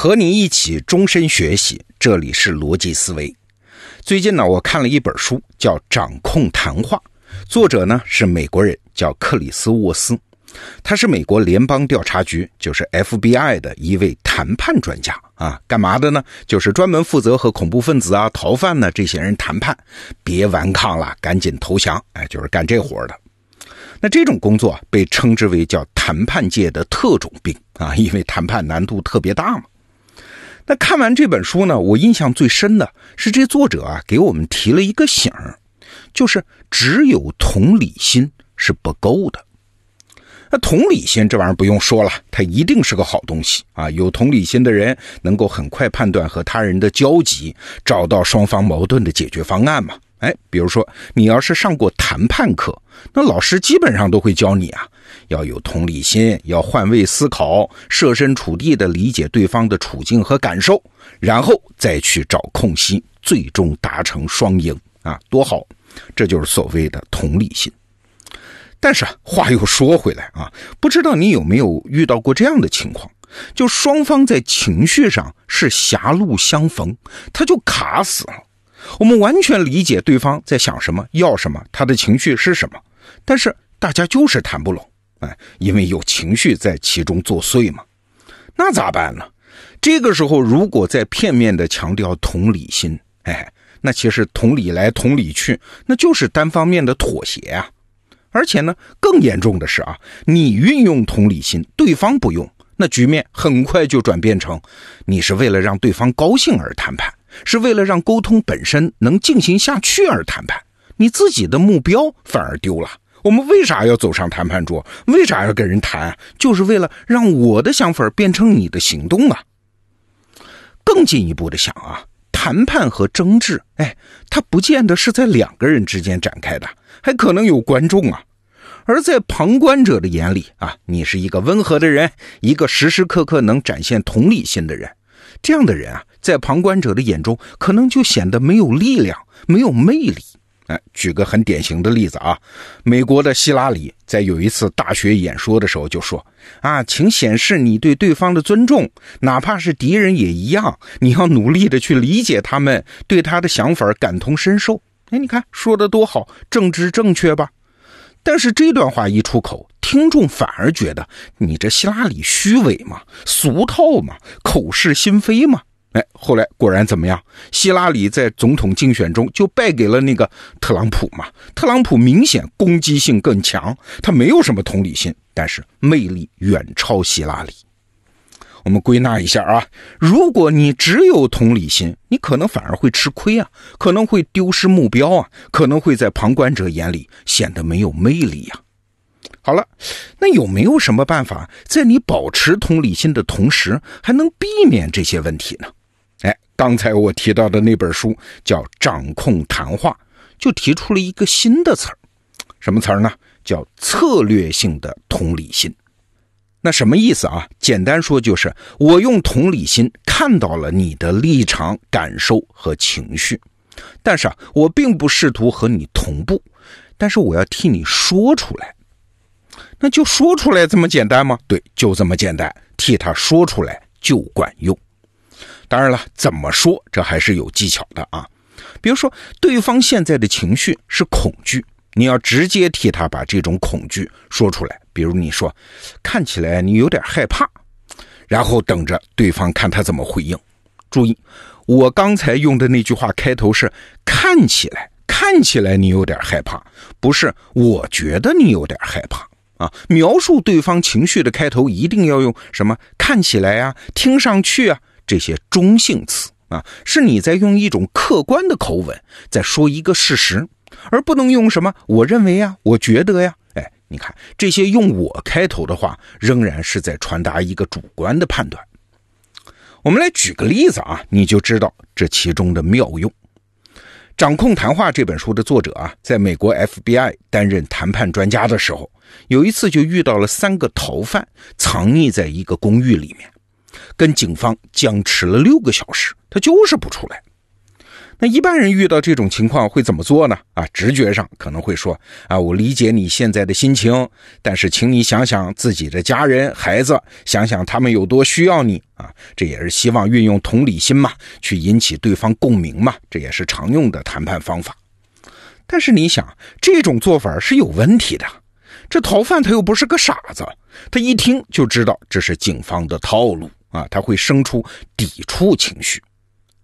和你一起终身学习，这里是逻辑思维。最近呢，我看了一本书，叫《掌控谈话》，作者呢是美国人，叫克里斯沃斯，他是美国联邦调查局，就是 FBI 的一位谈判专家啊。干嘛的呢？就是专门负责和恐怖分子啊、逃犯呢这些人谈判，别顽抗了，赶紧投降，哎，就是干这活的。那这种工作啊，被称之为叫谈判界的特种兵啊，因为谈判难度特别大嘛。那看完这本书呢，我印象最深的是这作者啊给我们提了一个醒儿，就是只有同理心是不够的。那同理心这玩意儿不用说了，它一定是个好东西啊。有同理心的人能够很快判断和他人的交集，找到双方矛盾的解决方案嘛。哎，比如说你要是上过谈判课，那老师基本上都会教你啊，要有同理心，要换位思考，设身处地的理解对方的处境和感受，然后再去找空隙，最终达成双赢啊，多好！这就是所谓的同理心。但是话又说回来啊，不知道你有没有遇到过这样的情况，就双方在情绪上是狭路相逢，他就卡死了。我们完全理解对方在想什么，要什么，他的情绪是什么，但是大家就是谈不拢，哎，因为有情绪在其中作祟嘛。那咋办呢？这个时候如果再片面的强调同理心，哎，那其实同理来同理去，那就是单方面的妥协啊。而且呢，更严重的是啊，你运用同理心，对方不用，那局面很快就转变成你是为了让对方高兴而谈判。是为了让沟通本身能进行下去而谈判，你自己的目标反而丢了。我们为啥要走上谈判桌？为啥要跟人谈？就是为了让我的想法变成你的行动啊！更进一步的想啊，谈判和争执，哎，它不见得是在两个人之间展开的，还可能有观众啊。而在旁观者的眼里啊，你是一个温和的人，一个时时刻刻能展现同理心的人。这样的人啊，在旁观者的眼中，可能就显得没有力量，没有魅力。哎，举个很典型的例子啊，美国的希拉里在有一次大学演说的时候就说：“啊，请显示你对对方的尊重，哪怕是敌人也一样，你要努力的去理解他们，对他的想法感同身受。”哎，你看说的多好，政治正确吧？但是这段话一出口，听众反而觉得你这希拉里虚伪嘛，俗套嘛，口是心非嘛。哎，后来果然怎么样？希拉里在总统竞选中就败给了那个特朗普嘛。特朗普明显攻击性更强，他没有什么同理心，但是魅力远超希拉里。我们归纳一下啊，如果你只有同理心，你可能反而会吃亏啊，可能会丢失目标啊，可能会在旁观者眼里显得没有魅力呀。好了，那有没有什么办法，在你保持同理心的同时，还能避免这些问题呢？刚才我提到的那本书叫《掌控谈话》，就提出了一个新的词儿，什么词儿呢？叫策略性的同理心。那什么意思啊？简单说就是，我用同理心看到了你的立场、感受和情绪，但是啊，我并不试图和你同步，但是我要替你说出来。那就说出来这么简单吗？对，就这么简单，替他说出来就管用。当然了，怎么说这还是有技巧的啊。比如说，对方现在的情绪是恐惧。你要直接替他把这种恐惧说出来，比如你说，看起来你有点害怕，然后等着对方看他怎么回应。注意，我刚才用的那句话开头是看起来，看起来你有点害怕，不是我觉得你有点害怕啊。描述对方情绪的开头一定要用什么？看起来啊，听上去啊，这些中性词啊，是你在用一种客观的口吻在说一个事实。而不能用什么？我认为呀，我觉得呀，哎，你看这些用我开头的话，仍然是在传达一个主观的判断。我们来举个例子啊，你就知道这其中的妙用。《掌控谈话》这本书的作者啊，在美国 FBI 担任谈判专家的时候，有一次就遇到了三个逃犯藏匿在一个公寓里面，跟警方僵持了六个小时，他就是不出来。那一般人遇到这种情况会怎么做呢？啊，直觉上可能会说啊，我理解你现在的心情，但是请你想想自己的家人、孩子，想想他们有多需要你啊。这也是希望运用同理心嘛，去引起对方共鸣嘛，这也是常用的谈判方法。但是你想，这种做法是有问题的。这逃犯他又不是个傻子，他一听就知道这是警方的套路啊，他会生出抵触情绪。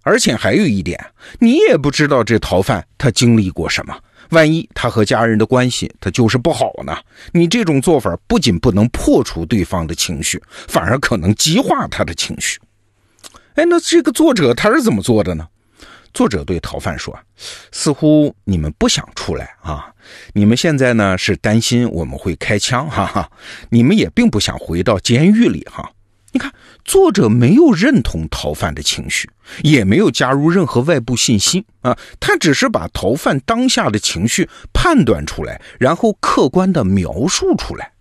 而且还有一点，你也不知道这逃犯他经历过什么，万一他和家人的关系他就是不好呢？你这种做法不仅不能破除对方的情绪，反而可能激化他的情绪。哎，那这个作者他是怎么做的呢？作者对逃犯说：“似乎你们不想出来啊，你们现在呢是担心我们会开枪，哈哈，你们也并不想回到监狱里哈。”你看，作者没有认同逃犯的情绪，也没有加入任何外部信息啊，他只是把逃犯当下的情绪判断出来，然后客观的描述出来。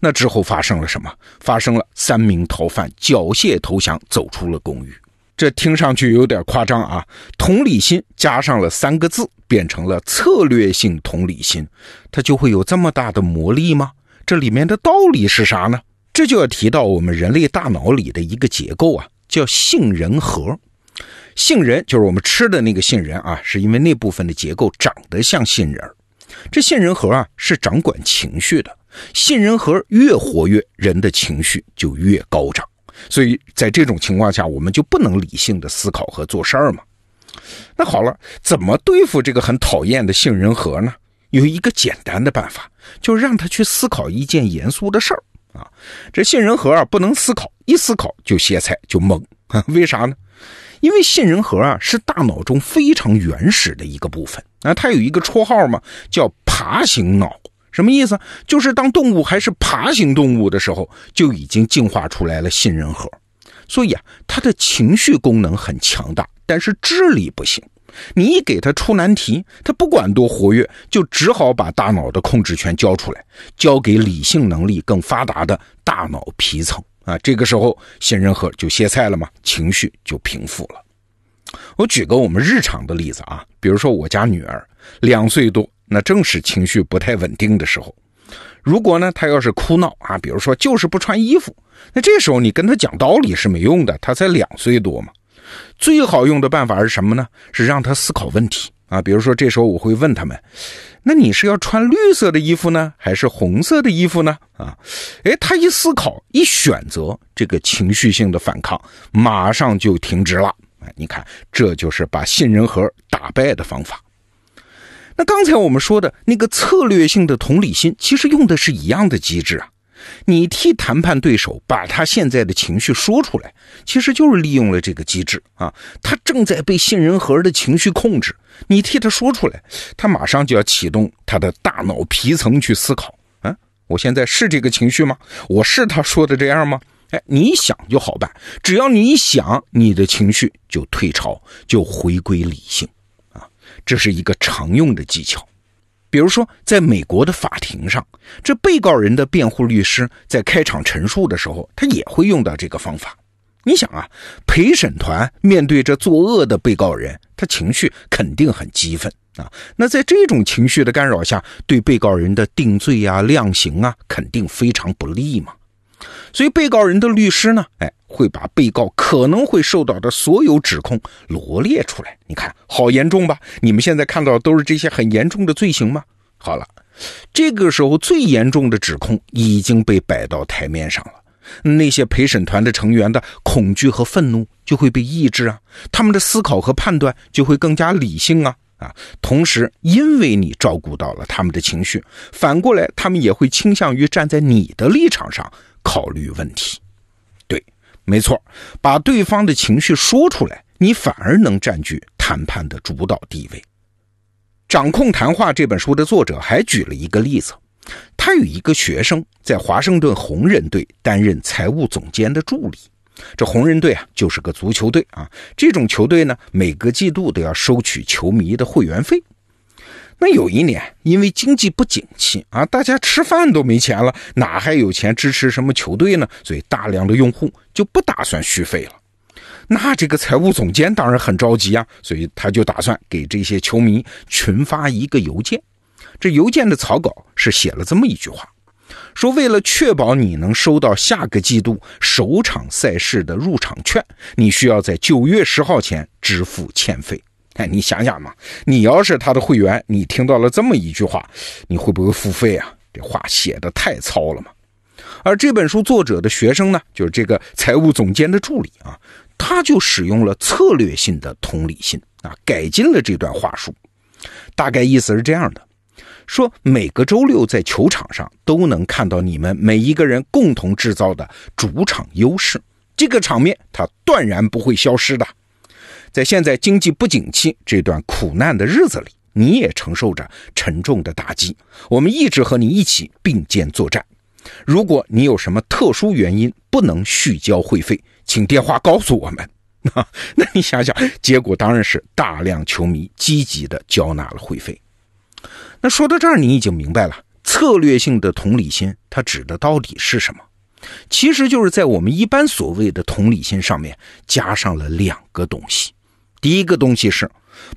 那之后发生了什么？发生了三名逃犯缴械投降，走出了公寓。这听上去有点夸张啊！同理心加上了三个字，变成了策略性同理心，它就会有这么大的魔力吗？这里面的道理是啥呢？这就要提到我们人类大脑里的一个结构啊，叫杏仁核。杏仁就是我们吃的那个杏仁啊，是因为那部分的结构长得像杏仁这杏仁核啊是掌管情绪的，杏仁核越活跃，人的情绪就越高涨。所以在这种情况下，我们就不能理性的思考和做事儿嘛。那好了，怎么对付这个很讨厌的杏仁核呢？有一个简单的办法，就让他去思考一件严肃的事儿。啊，这杏仁核啊不能思考，一思考就歇菜就懵啊？为啥呢？因为杏仁核啊是大脑中非常原始的一个部分啊，它有一个绰号嘛，叫爬行脑。什么意思？就是当动物还是爬行动物的时候，就已经进化出来了杏仁核。所以啊，它的情绪功能很强大，但是智力不行。你一给他出难题，他不管多活跃，就只好把大脑的控制权交出来，交给理性能力更发达的大脑皮层啊。这个时候，杏仁核就歇菜了嘛，情绪就平复了。我举个我们日常的例子啊，比如说我家女儿两岁多，那正是情绪不太稳定的时候。如果呢，她要是哭闹啊，比如说就是不穿衣服，那这时候你跟她讲道理是没用的，她才两岁多嘛。最好用的办法是什么呢？是让他思考问题啊。比如说，这时候我会问他们：“那你是要穿绿色的衣服呢，还是红色的衣服呢？”啊，哎，他一思考，一选择，这个情绪性的反抗马上就停止了。哎，你看，这就是把杏仁核打败的方法。那刚才我们说的那个策略性的同理心，其实用的是一样的机制啊。你替谈判对手把他现在的情绪说出来，其实就是利用了这个机制啊。他正在被杏仁核的情绪控制，你替他说出来，他马上就要启动他的大脑皮层去思考。啊，我现在是这个情绪吗？我是他说的这样吗？哎，你想就好办，只要你一想，你的情绪就退潮，就回归理性啊。这是一个常用的技巧。比如说，在美国的法庭上，这被告人的辩护律师在开场陈述的时候，他也会用到这个方法。你想啊，陪审团面对着作恶的被告人，他情绪肯定很激愤啊。那在这种情绪的干扰下，对被告人的定罪啊、量刑啊，肯定非常不利嘛。所以，被告人的律师呢，哎，会把被告可能会受到的所有指控罗列出来。你看，好严重吧？你们现在看到都是这些很严重的罪行吗？好了，这个时候最严重的指控已经被摆到台面上了。那些陪审团的成员的恐惧和愤怒就会被抑制啊，他们的思考和判断就会更加理性啊啊。同时，因为你照顾到了他们的情绪，反过来，他们也会倾向于站在你的立场上。考虑问题，没错，把对方的情绪说出来，你反而能占据谈判的主导地位。《掌控谈话》这本书的作者还举了一个例子，他有一个学生在华盛顿红人队担任财务总监的助理。这红人队啊，就是个足球队啊，这种球队呢，每个季度都要收取球迷的会员费。那有一年，因为经济不景气啊，大家吃饭都没钱了，哪还有钱支持什么球队呢？所以大量的用户就不打算续费了。那这个财务总监当然很着急啊，所以他就打算给这些球迷群发一个邮件。这邮件的草稿是写了这么一句话：说为了确保你能收到下个季度首场赛事的入场券，你需要在九月十号前支付欠费。哎，你想想嘛，你要是他的会员，你听到了这么一句话，你会不会付费啊？这话写的太糙了嘛。而这本书作者的学生呢，就是这个财务总监的助理啊，他就使用了策略性的同理心啊，改进了这段话术。大概意思是这样的：说每个周六在球场上都能看到你们每一个人共同制造的主场优势，这个场面它断然不会消失的。在现在经济不景气这段苦难的日子里，你也承受着沉重的打击。我们一直和你一起并肩作战。如果你有什么特殊原因不能续交会费，请电话告诉我们。那你想想，结果当然是大量球迷积极的交纳了会费。那说到这儿，你已经明白了，策略性的同理心它指的到底是什么？其实就是在我们一般所谓的同理心上面加上了两个东西。第一个东西是，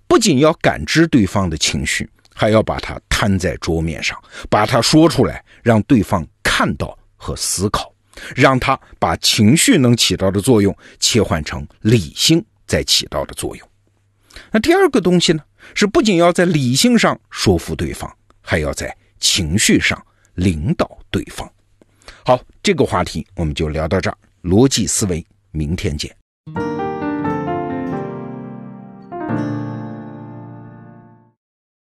不仅要感知对方的情绪，还要把它摊在桌面上，把它说出来，让对方看到和思考，让他把情绪能起到的作用切换成理性在起到的作用。那第二个东西呢，是不仅要在理性上说服对方，还要在情绪上领导对方。好，这个话题我们就聊到这儿。逻辑思维，明天见。